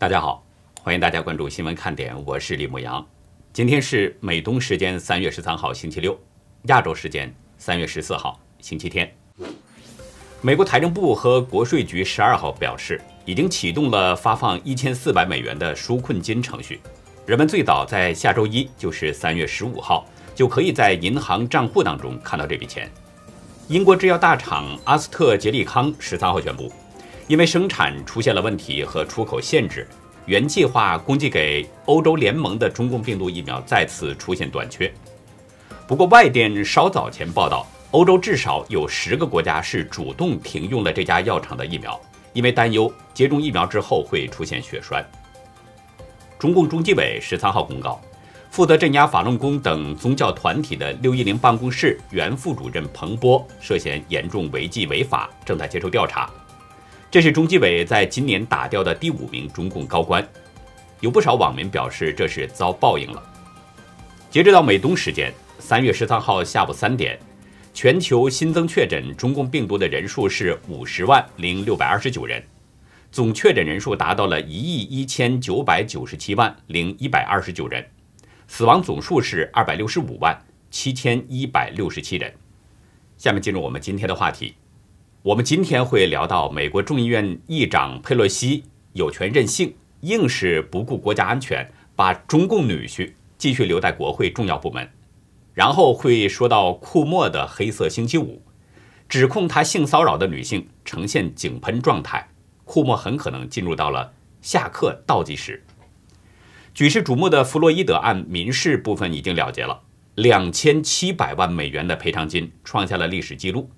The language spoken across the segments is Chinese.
大家好，欢迎大家关注新闻看点，我是李牧阳。今天是美东时间三月十三号星期六，亚洲时间三月十四号星期天。美国财政部和国税局十二号表示，已经启动了发放一千四百美元的纾困金程序，人们最早在下周一，就是三月十五号，就可以在银行账户当中看到这笔钱。英国制药大厂阿斯特捷利康十三号宣布，因为生产出现了问题和出口限制，原计划供给给欧洲联盟的中共病毒疫苗再次出现短缺。不过，外电稍早前报道。欧洲至少有十个国家是主动停用了这家药厂的疫苗，因为担忧接种疫苗之后会出现血栓。中共中纪委十三号公告，负责镇压法轮功等宗教团体的六一零办公室原副主任彭波涉嫌严重违纪违法，正在接受调查。这是中纪委在今年打掉的第五名中共高官。有不少网民表示这是遭报应了。截止到美东时间三月十三号下午三点。全球新增确诊中共病毒的人数是五十万零六百二十九人，总确诊人数达到了一亿一千九百九十七万零一百二十九人，死亡总数是二百六十五万七千一百六十七人。下面进入我们今天的话题，我们今天会聊到美国众议院议长佩洛西有权任性，硬是不顾国家安全，把中共女婿继续留在国会重要部门。然后会说到库莫的黑色星期五，指控他性骚扰的女性呈现井喷状态，库莫很可能进入到了下课倒计时。举世瞩目的弗洛伊德案民事部分已经了结了，两千七百万美元的赔偿金创下了历史记录。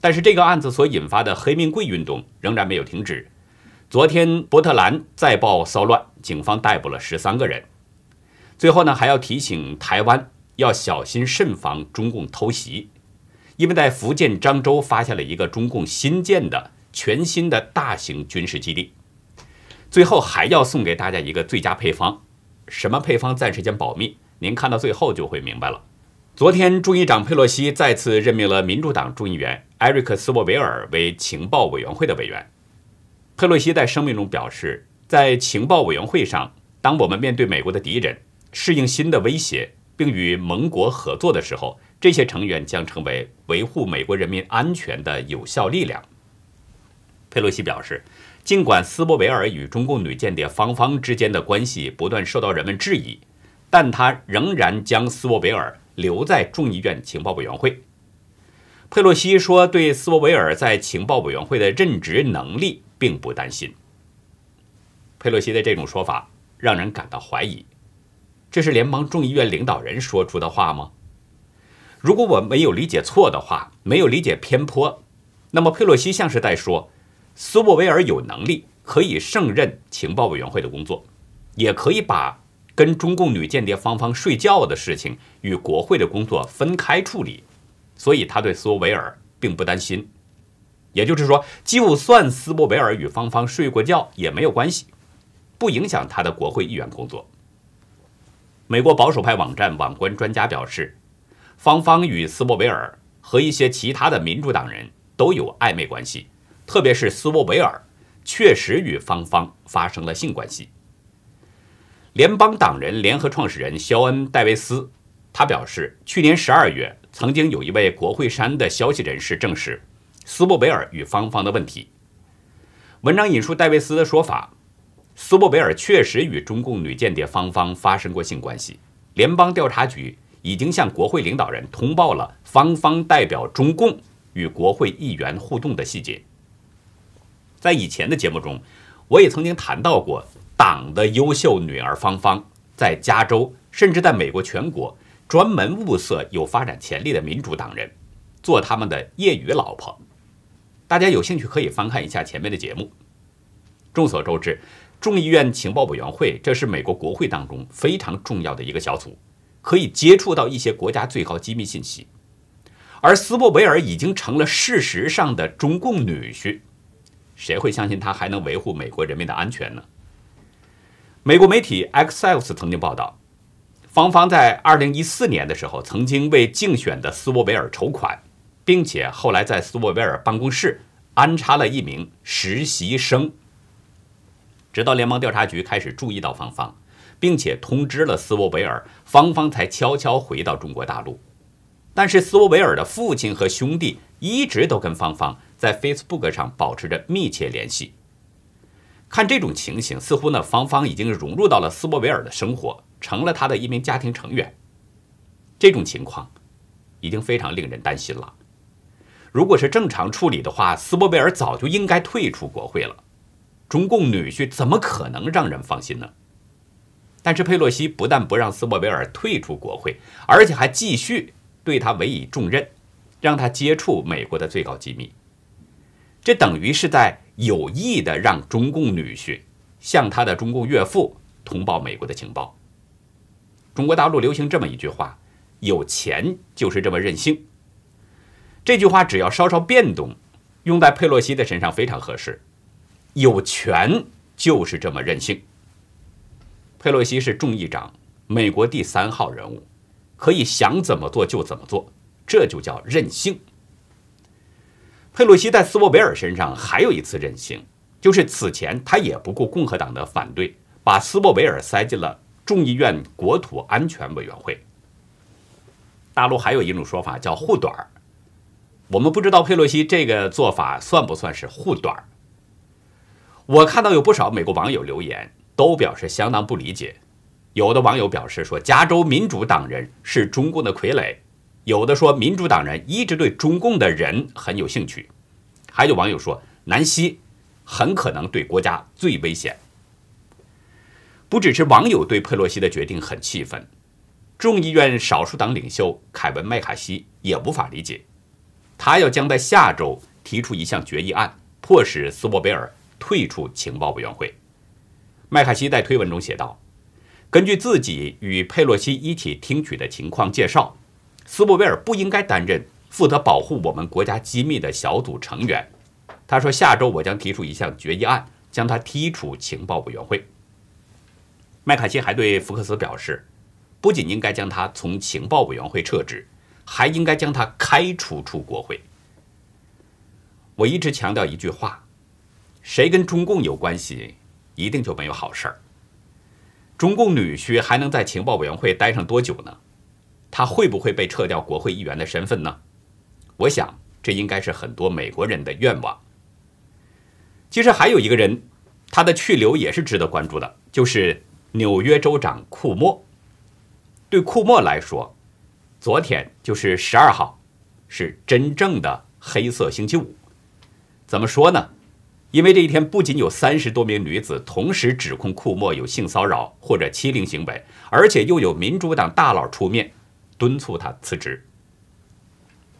但是这个案子所引发的黑命贵运动仍然没有停止。昨天波特兰再爆骚乱，警方逮捕了十三个人。最后呢，还要提醒台湾。要小心慎防中共偷袭，因为在福建漳州发现了一个中共新建的全新的大型军事基地。最后还要送给大家一个最佳配方，什么配方暂时先保密，您看到最后就会明白了。昨天，众议长佩洛西再次任命了民主党众议员艾瑞克·斯沃维尔为情报委员会的委员。佩洛西在声明中表示，在情报委员会上，当我们面对美国的敌人，适应新的威胁。并与盟国合作的时候，这些成员将成为维护美国人民安全的有效力量。佩洛西表示，尽管斯波维尔与中共女间谍芳芳之间的关系不断受到人们质疑，但他仍然将斯波维尔留在众议院情报委员会。佩洛西说，对斯波维尔在情报委员会的任职能力并不担心。佩洛西的这种说法让人感到怀疑。这是联邦众议院领导人说出的话吗？如果我没有理解错的话，没有理解偏颇，那么佩洛西像是在说，斯沃维尔有能力可以胜任情报委员会的工作，也可以把跟中共女间谍芳芳睡觉的事情与国会的工作分开处理，所以他对斯沃维尔并不担心。也就是说，就算斯沃维尔与芳芳睡过觉也没有关系，不影响他的国会议员工作。美国保守派网站网关专家表示，芳芳与斯沃维尔和一些其他的民主党人都有暧昧关系，特别是斯沃维尔确实与芳芳发生了性关系。联邦党人联合创始人肖恩·戴维斯，他表示，去年十二月曾经有一位国会山的消息人士证实斯沃维尔与芳芳的问题。文章引述戴维斯的说法。斯沃维尔确实与中共女间谍芳芳发生过性关系。联邦调查局已经向国会领导人通报了芳芳代表中共与国会议员互动的细节。在以前的节目中，我也曾经谈到过党的优秀女儿芳芳在加州，甚至在美国全国，专门物色有发展潜力的民主党人做他们的业余老婆。大家有兴趣可以翻看一下前面的节目。众所周知。众议院情报委员会，这是美国国会当中非常重要的一个小组，可以接触到一些国家最高机密信息。而斯沃维尔已经成了事实上的中共女婿，谁会相信他还能维护美国人民的安全呢？美国媒体 Axios 曾经报道，芳芳在2014年的时候曾经为竞选的斯沃维尔筹款，并且后来在斯沃维尔办公室安插了一名实习生。直到联邦调查局开始注意到芳芳，并且通知了斯沃维尔，芳芳才悄悄回到中国大陆。但是斯沃维尔的父亲和兄弟一直都跟芳芳在 Facebook 上保持着密切联系。看这种情形，似乎呢芳芳已经融入到了斯沃维尔的生活，成了他的一名家庭成员。这种情况已经非常令人担心了。如果是正常处理的话，斯沃维尔早就应该退出国会了。中共女婿怎么可能让人放心呢？但是佩洛西不但不让斯沃维尔退出国会，而且还继续。对他委以重任，让他接触美国的最高机密，这等于是在有意的让中共女婿向他的中共岳父通报美国的情报。中国大陆流行这么一句话：“有钱就是这么任性。”这句话只要稍稍变动，用在佩洛西的身上非常合适。有权就是这么任性。佩洛西是众议长，美国第三号人物。可以想怎么做就怎么做，这就叫任性。佩洛西在斯沃维尔身上还有一次任性，就是此前他也不顾共和党的反对，把斯沃维尔塞进了众议院国土安全委员会。大陆还有一种说法叫护短儿，我们不知道佩洛西这个做法算不算是护短儿。我看到有不少美国网友留言，都表示相当不理解。有的网友表示说，加州民主党人是中共的傀儡；有的说，民主党人一直对中共的人很有兴趣；还有网友说，南希很可能对国家最危险。不只是网友对佩洛西的决定很气愤，众议院少数党领袖凯文·麦卡锡也无法理解，他要将在下周提出一项决议案，迫使斯沃贝尔退出情报委员会。麦卡锡在推文中写道。根据自己与佩洛西一起听取的情况介绍，斯沃维尔不应该担任负责保护我们国家机密的小组成员。他说：“下周我将提出一项决议案，将他踢出情报委员会。”麦卡锡还对福克斯表示，不仅应该将他从情报委员会撤职，还应该将他开除出国会。我一直强调一句话：谁跟中共有关系，一定就没有好事儿。中共女婿还能在情报委员会待上多久呢？他会不会被撤掉国会议员的身份呢？我想，这应该是很多美国人的愿望。其实还有一个人，他的去留也是值得关注的，就是纽约州长库莫。对库莫来说，昨天就是十二号，是真正的黑色星期五。怎么说呢？因为这一天不仅有三十多名女子同时指控库莫有性骚扰或者欺凌行为，而且又有民主党大佬出面敦促他辞职。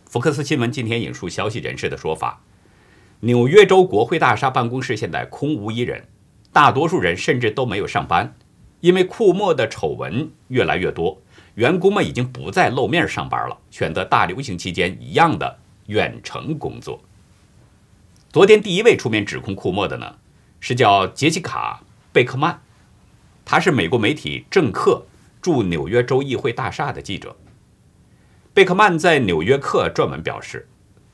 福克斯新闻今天引述消息人士的说法，纽约州国会大厦办公室现在空无一人，大多数人甚至都没有上班，因为库莫的丑闻越来越多，员工们已经不再露面上班了，选择大流行期间一样的远程工作。昨天第一位出面指控库莫的呢，是叫杰西卡·贝克曼，他是美国媒体《政客》驻纽约州议会大厦的记者。贝克曼在《纽约客》撰文表示，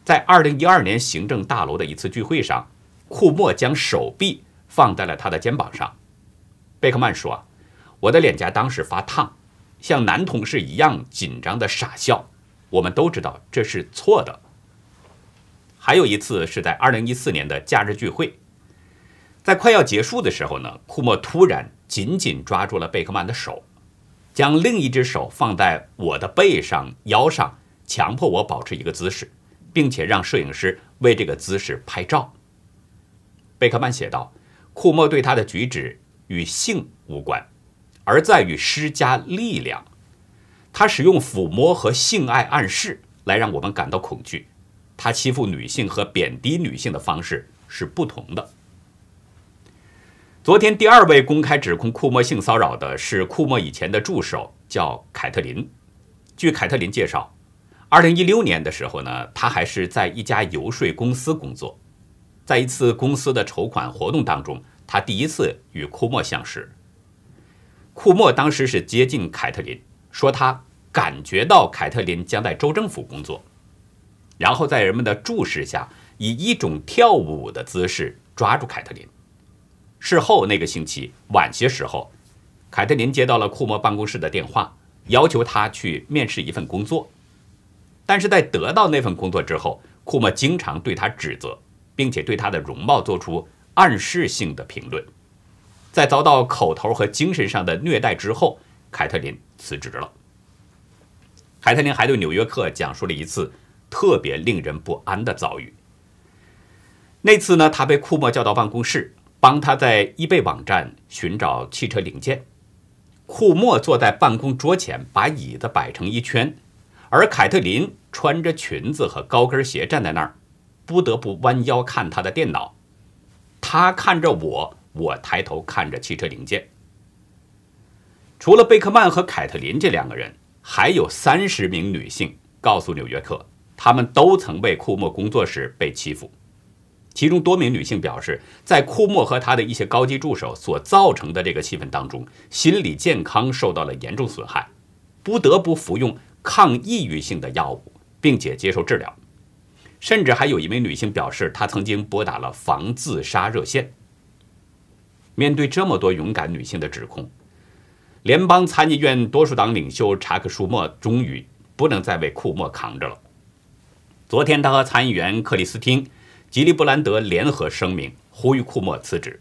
在2012年行政大楼的一次聚会上，库莫将手臂放在了他的肩膀上。贝克曼说：“我的脸颊当时发烫，像男同事一样紧张的傻笑。我们都知道这是错的。”还有一次是在2014年的假日聚会，在快要结束的时候呢，库莫突然紧紧抓住了贝克曼的手，将另一只手放在我的背上、腰上，强迫我保持一个姿势，并且让摄影师为这个姿势拍照。贝克曼写道：“库莫对他的举止与性无关，而在于施加力量。他使用抚摸和性爱暗示来让我们感到恐惧。”他欺负女性和贬低女性的方式是不同的。昨天，第二位公开指控库莫性骚扰的是库莫以前的助手，叫凯特琳。据凯特琳介绍，二零一六年的时候呢，他还是在一家游说公司工作。在一次公司的筹款活动当中，他第一次与库莫相识。库莫当时是接近凯特琳，说他感觉到凯特琳将在州政府工作。然后在人们的注视下，以一种跳舞的姿势抓住凯特琳，事后那个星期晚些时候，凯特琳接到了库莫办公室的电话，要求他去面试一份工作。但是在得到那份工作之后，库莫经常对他指责，并且对他的容貌做出暗示性的评论。在遭到口头和精神上的虐待之后，凯特琳辞职了。凯特琳还对《纽约客》讲述了一次特别令人不安的遭遇。那次呢，他被库莫叫到办公室。帮他在易贝网站寻找汽车零件。库莫坐在办公桌前，把椅子摆成一圈，而凯特琳穿着裙子和高跟鞋站在那儿，不得不弯腰看他的电脑。他看着我，我抬头看着汽车零件。除了贝克曼和凯特琳这两个人，还有三十名女性告诉《纽约客》，她们都曾为库莫工作时被欺负。其中多名女性表示，在库莫和他的一些高级助手所造成的这个气氛当中，心理健康受到了严重损害，不得不服用抗抑郁性的药物，并且接受治疗。甚至还有一名女性表示，她曾经拨打了防自杀热线。面对这么多勇敢女性的指控，联邦参议院多数党领袖查克·舒默终于不能再为库莫扛着了。昨天，他和参议员克里斯汀。吉利布兰德联合声明呼吁库莫辞职。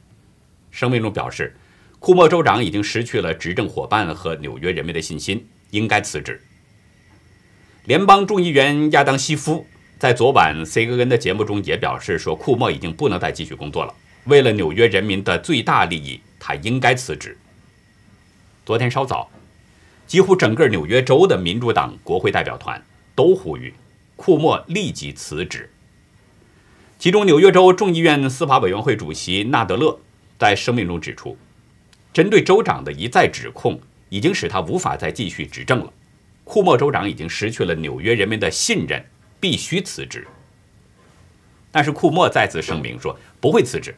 声明中表示，库莫州长已经失去了执政伙伴和纽约人民的信心，应该辞职。联邦众议员亚当西夫在昨晚 CNN 的节目中也表示说，库莫已经不能再继续工作了。为了纽约人民的最大利益，他应该辞职。昨天稍早，几乎整个纽约州的民主党国会代表团都呼吁库莫立即辞职。其中，纽约州众议院司法委员会主席纳德勒在声明中指出，针对州长的一再指控，已经使他无法再继续执政了。库莫州长已经失去了纽约人民的信任，必须辞职。但是，库莫再次声明说不会辞职。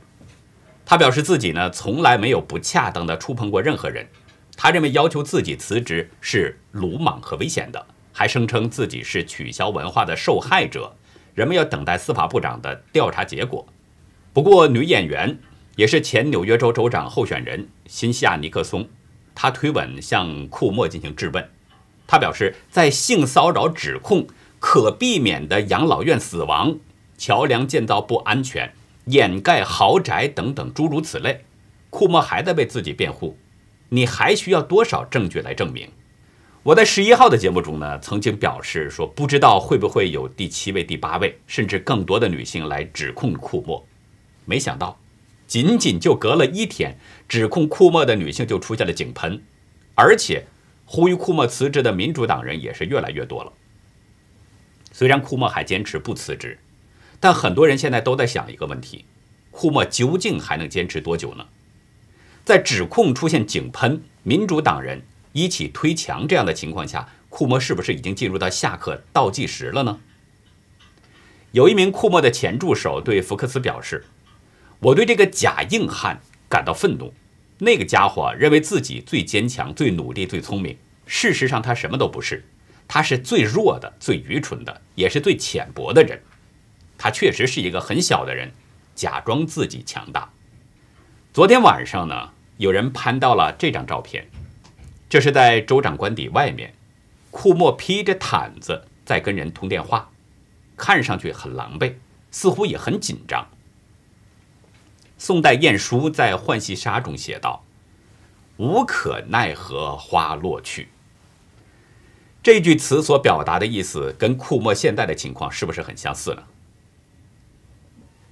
他表示自己呢，从来没有不恰当的触碰过任何人。他认为要求自己辞职是鲁莽和危险的，还声称自己是取消文化的受害者。人们要等待司法部长的调查结果。不过，女演员也是前纽约州州长候选人辛西亚·尼克松，她推文向库莫进行质问。她表示，在性骚扰指控、可避免的养老院死亡、桥梁建造不安全、掩盖豪宅等等诸如此类，库莫还在为自己辩护。你还需要多少证据来证明？我在十一号的节目中呢，曾经表示说，不知道会不会有第七位、第八位，甚至更多的女性来指控库莫。没想到，仅仅就隔了一天，指控库莫的女性就出现了井喷，而且呼吁库莫辞职的民主党人也是越来越多了。虽然库莫还坚持不辞职，但很多人现在都在想一个问题：库莫究竟还能坚持多久呢？在指控出现井喷，民主党人。一起推墙这样的情况下，库莫是不是已经进入到下课倒计时了呢？有一名库莫的前助手对福克斯表示：“我对这个假硬汉感到愤怒。那个家伙认为自己最坚强、最努力、最聪明，事实上他什么都不是。他是最弱的、最愚蠢的，也是最浅薄的人。他确实是一个很小的人，假装自己强大。”昨天晚上呢，有人拍到了这张照片。这是在州长官邸外面，库莫披着毯子在跟人通电话，看上去很狼狈，似乎也很紧张。宋代晏殊在《浣溪沙》中写道：“无可奈何花落去。”这句词所表达的意思跟库莫现在的情况是不是很相似呢？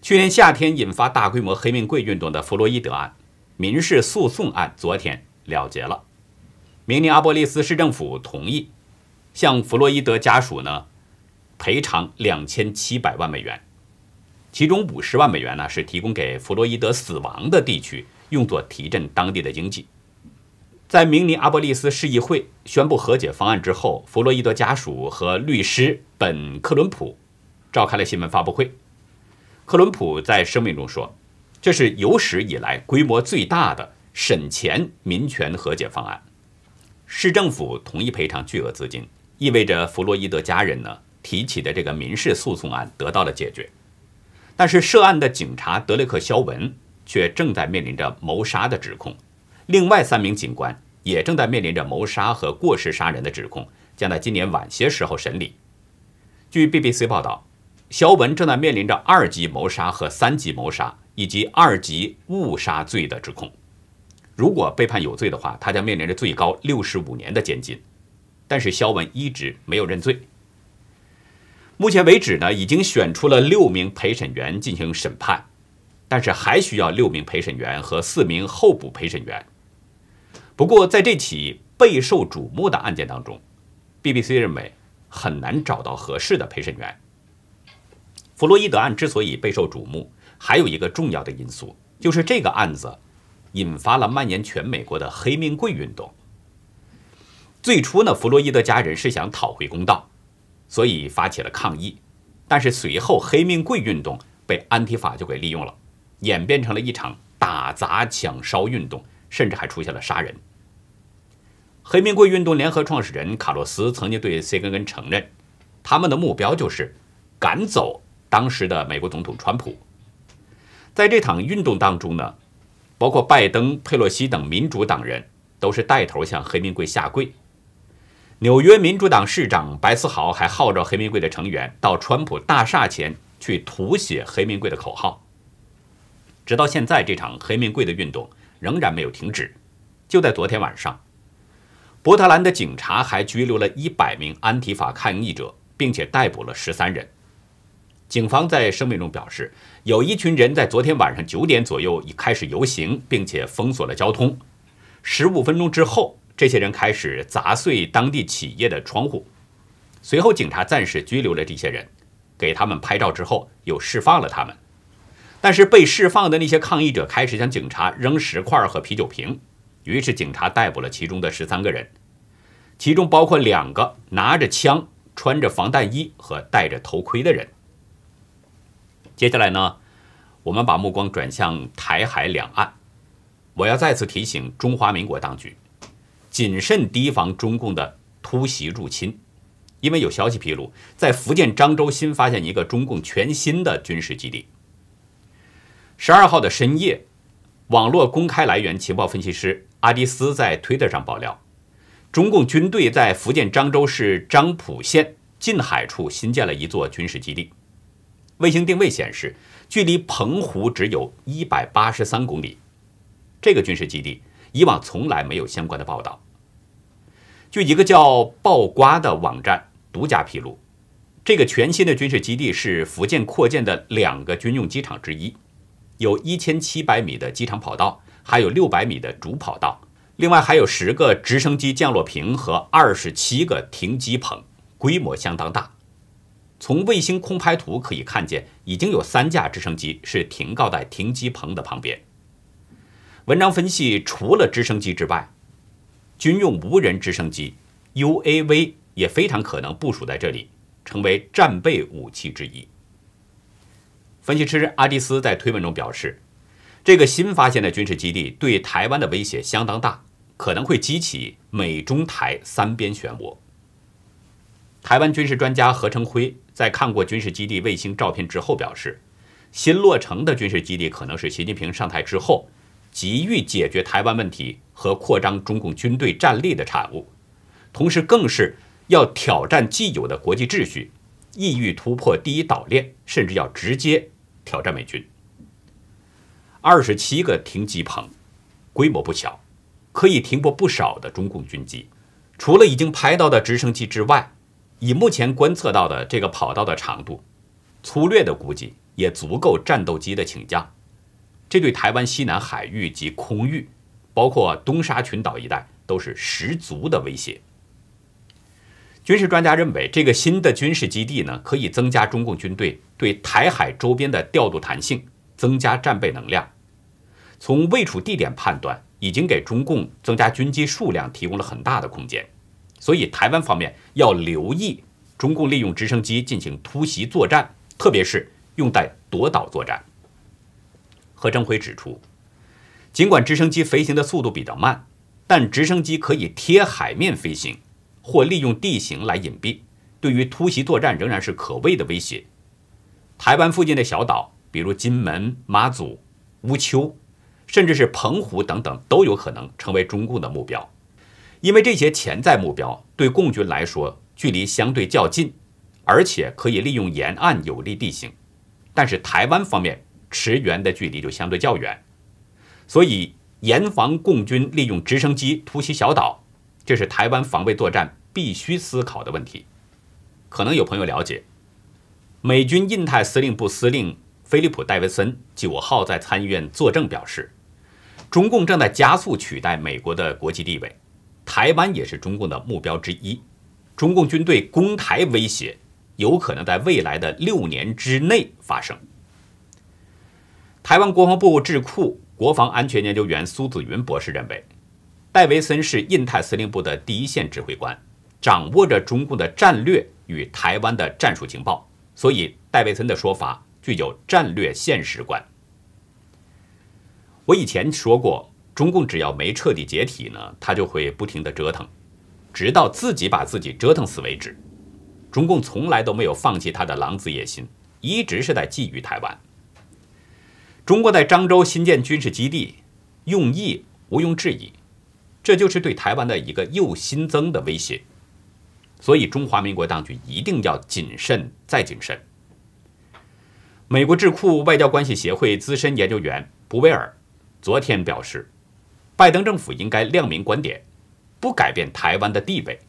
去年夏天引发大规模黑命贵运动的弗洛伊德案民事诉讼案昨天了结了。明尼阿波利斯市政府同意向弗洛伊德家属呢赔偿两千七百万美元，其中五十万美元呢是提供给弗洛伊德死亡的地区，用作提振当地的经济。在明尼阿波利斯市议会宣布和解方案之后，弗洛伊德家属和律师本克伦普召开了新闻发布会。克伦普在声明中说：“这是有史以来规模最大的审前民权和解方案。”市政府同意赔偿巨额资金，意味着弗洛伊德家人呢提起的这个民事诉讼案得到了解决。但是涉案的警察德雷克·肖文却正在面临着谋杀的指控，另外三名警官也正在面临着谋杀和过失杀人的指控，将在今年晚些时候审理。据 BBC 报道，肖文正在面临着二级谋杀和三级谋杀以及二级误杀罪的指控。如果被判有罪的话，他将面临着最高六十五年的监禁。但是肖文一直没有认罪。目前为止呢，已经选出了六名陪审员进行审判，但是还需要六名陪审员和四名候补陪审员。不过，在这起备受瞩目的案件当中，BBC 认为很难找到合适的陪审员。弗洛伊德案之所以备受瞩目，还有一个重要的因素，就是这个案子。引发了蔓延全美国的黑命贵运动。最初呢，弗洛伊德家人是想讨回公道，所以发起了抗议。但是随后，黑命贵运动被安提法就给利用了，演变成了一场打砸抢烧运动，甚至还出现了杀人。黑命贵运动联合创始人卡洛斯曾经对 CNN 承认，他们的目标就是赶走当时的美国总统川普。在这场运动当中呢。包括拜登、佩洛西等民主党人都是带头向黑名贵下跪。纽约民主党市长白思豪还号召黑名贵的成员到川普大厦前去涂写黑名贵的口号。直到现在，这场黑名贵的运动仍然没有停止。就在昨天晚上，波特兰的警察还拘留了一百名安提法抗议者，并且逮捕了十三人。警方在声明中表示，有一群人在昨天晚上九点左右已开始游行，并且封锁了交通。十五分钟之后，这些人开始砸碎当地企业的窗户。随后，警察暂时拘留了这些人，给他们拍照之后又释放了他们。但是，被释放的那些抗议者开始向警察扔石块和啤酒瓶，于是警察逮捕了其中的十三个人，其中包括两个拿着枪、穿着防弹衣和戴着头盔的人。接下来呢，我们把目光转向台海两岸。我要再次提醒中华民国当局，谨慎提防中共的突袭入侵，因为有消息披露，在福建漳州新发现一个中共全新的军事基地。十二号的深夜，网络公开来源情报分析师阿迪斯在推特上爆料，中共军队在福建漳州市漳浦县近海处新建了一座军事基地。卫星定位显示，距离澎湖只有一百八十三公里。这个军事基地以往从来没有相关的报道。据一个叫“爆瓜”的网站独家披露，这个全新的军事基地是福建扩建的两个军用机场之一，有一千七百米的机场跑道，还有六百米的主跑道，另外还有十个直升机降落坪和二十七个停机棚，规模相当大。从卫星空拍图可以看见，已经有三架直升机是停靠在停机棚的旁边。文章分析，除了直升机之外，军用无人直升机 UAV 也非常可能部署在这里，成为战备武器之一。分析师阿迪斯在推文中表示，这个新发现的军事基地对台湾的威胁相当大，可能会激起美中台三边漩涡。台湾军事专家何成辉在看过军事基地卫星照片之后表示，新落成的军事基地可能是习近平上台之后急于解决台湾问题和扩张中共军队战力的产物，同时更是要挑战既有的国际秩序，意欲突破第一岛链，甚至要直接挑战美军。二十七个停机棚，规模不小，可以停泊不少的中共军机。除了已经拍到的直升机之外，以目前观测到的这个跑道的长度，粗略的估计也足够战斗机的请降。这对台湾西南海域及空域，包括东沙群岛一带，都是十足的威胁。军事专家认为，这个新的军事基地呢，可以增加中共军队对台海周边的调度弹性，增加战备能量。从位处地点判断，已经给中共增加军机数量提供了很大的空间。所以，台湾方面要留意中共利用直升机进行突袭作战，特别是用在夺岛作战。何成辉指出，尽管直升机飞行的速度比较慢，但直升机可以贴海面飞行，或利用地形来隐蔽，对于突袭作战仍然是可畏的威胁。台湾附近的小岛，比如金门、马祖、乌丘，甚至是澎湖等等都有可能成为中共的目标。因为这些潜在目标对共军来说距离相对较近，而且可以利用沿岸有利地形，但是台湾方面驰援的距离就相对较远，所以严防共军利用直升机突袭小岛，这是台湾防卫作战必须思考的问题。可能有朋友了解，美军印太司令部司令菲利普·戴维森九号在参议院作证表示，中共正在加速取代美国的国际地位，台湾也是中共的目标之一。中共军队攻台威胁有可能在未来的六年之内发生。台湾国防部智库国防安全研究员苏子云博士认为，戴维森是印太司令部的第一线指挥官，掌握着中共的战略。与台湾的战术情报，所以戴维森的说法具有战略现实观。我以前说过，中共只要没彻底解体呢，他就会不停的折腾，直到自己把自己折腾死为止。中共从来都没有放弃他的狼子野心，一直是在觊觎台湾。中国在漳州新建军事基地，用意毋庸置疑，这就是对台湾的一个又新增的威胁。所以，中华民国当局一定要谨慎再谨慎。美国智库外交关系协会资深研究员布威尔昨天表示，拜登政府应该亮明观点，不改变台湾的地位，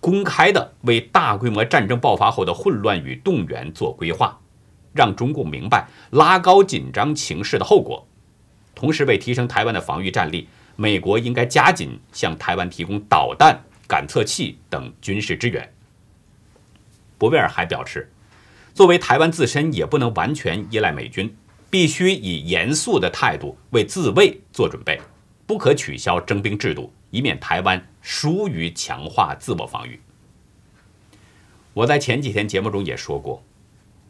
公开的为大规模战争爆发后的混乱与动员做规划，让中共明白拉高紧张情势的后果。同时，为提升台湾的防御战力，美国应该加紧向台湾提供导弹。感测器等军事支援。博威尔还表示，作为台湾自身也不能完全依赖美军，必须以严肃的态度为自卫做准备，不可取消征兵制度，以免台湾疏于强化自我防御。我在前几天节目中也说过，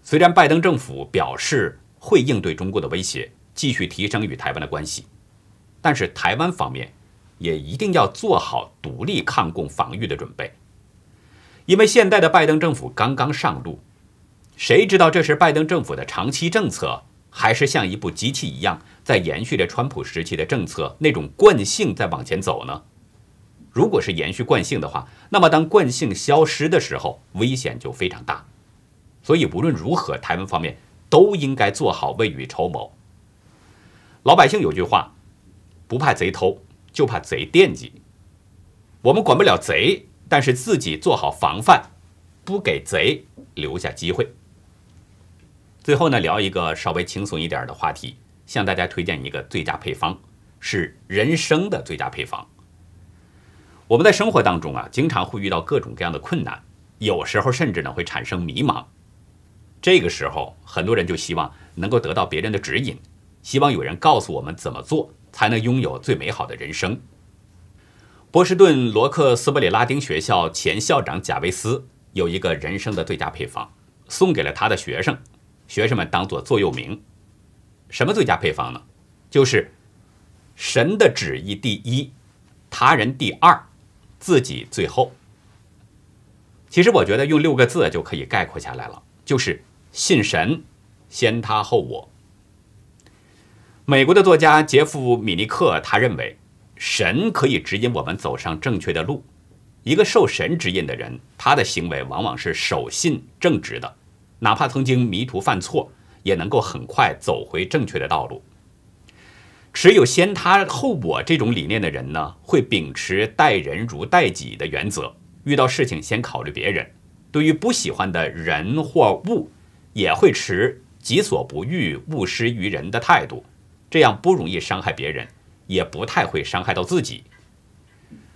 虽然拜登政府表示会应对中国的威胁，继续提升与台湾的关系，但是台湾方面。也一定要做好独立抗共防御的准备，因为现在的拜登政府刚刚上路，谁知道这是拜登政府的长期政策，还是像一部机器一样在延续着川普时期的政策那种惯性在往前走呢？如果是延续惯性的话，那么当惯性消失的时候，危险就非常大。所以无论如何，台湾方面都应该做好未雨绸缪。老百姓有句话，不怕贼偷。就怕贼惦记，我们管不了贼，但是自己做好防范，不给贼留下机会。最后呢，聊一个稍微轻松一点的话题，向大家推荐一个最佳配方，是人生的最佳配方。我们在生活当中啊，经常会遇到各种各样的困难，有时候甚至呢会产生迷茫。这个时候，很多人就希望能够得到别人的指引，希望有人告诉我们怎么做。才能拥有最美好的人生。波士顿罗克斯伯里拉丁学校前校长贾维斯有一个人生的最佳配方，送给了他的学生，学生们当做座右铭。什么最佳配方呢？就是神的旨意第一，他人第二，自己最后。其实我觉得用六个字就可以概括下来了，就是信神，先他后我。美国的作家杰夫·米尼克他认为，神可以指引我们走上正确的路。一个受神指引的人，他的行为往往是守信正直的，哪怕曾经迷途犯错，也能够很快走回正确的道路。持有先他后我这种理念的人呢，会秉持待人如待己的原则，遇到事情先考虑别人。对于不喜欢的人或物，也会持己所不欲，勿施于人的态度。这样不容易伤害别人，也不太会伤害到自己。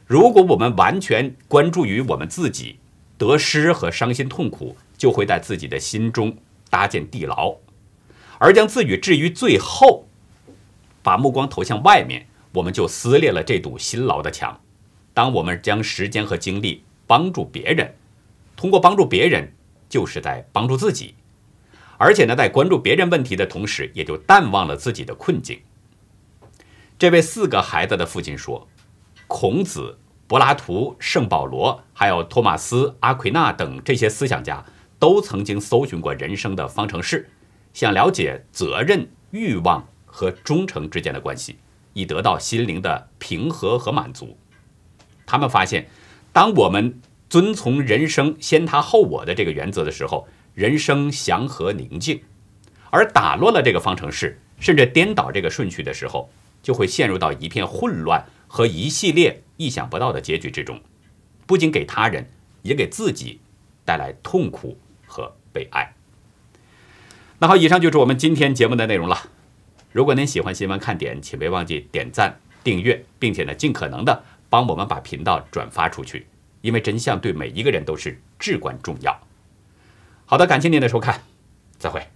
如果我们完全关注于我们自己得失和伤心痛苦，就会在自己的心中搭建地牢，而将自己置于最后，把目光投向外面，我们就撕裂了这堵辛劳的墙。当我们将时间和精力帮助别人，通过帮助别人，就是在帮助自己。而且呢，在关注别人问题的同时，也就淡忘了自己的困境。这位四个孩子的父亲说：“孔子、柏拉图、圣保罗，还有托马斯、阿奎那等这些思想家，都曾经搜寻过人生的方程式，想了解责任、欲望和忠诚之间的关系，以得到心灵的平和和满足。他们发现，当我们遵从人生先他后我的这个原则的时候，人生祥和宁静；而打乱了这个方程式，甚至颠倒这个顺序的时候，就会陷入到一片混乱和一系列意想不到的结局之中，不仅给他人，也给自己带来痛苦和被爱。那好，以上就是我们今天节目的内容了。如果您喜欢新闻看点，请别忘记点赞、订阅，并且呢，尽可能的帮我们把频道转发出去，因为真相对每一个人都是至关重要。好的，感谢您的收看，再会。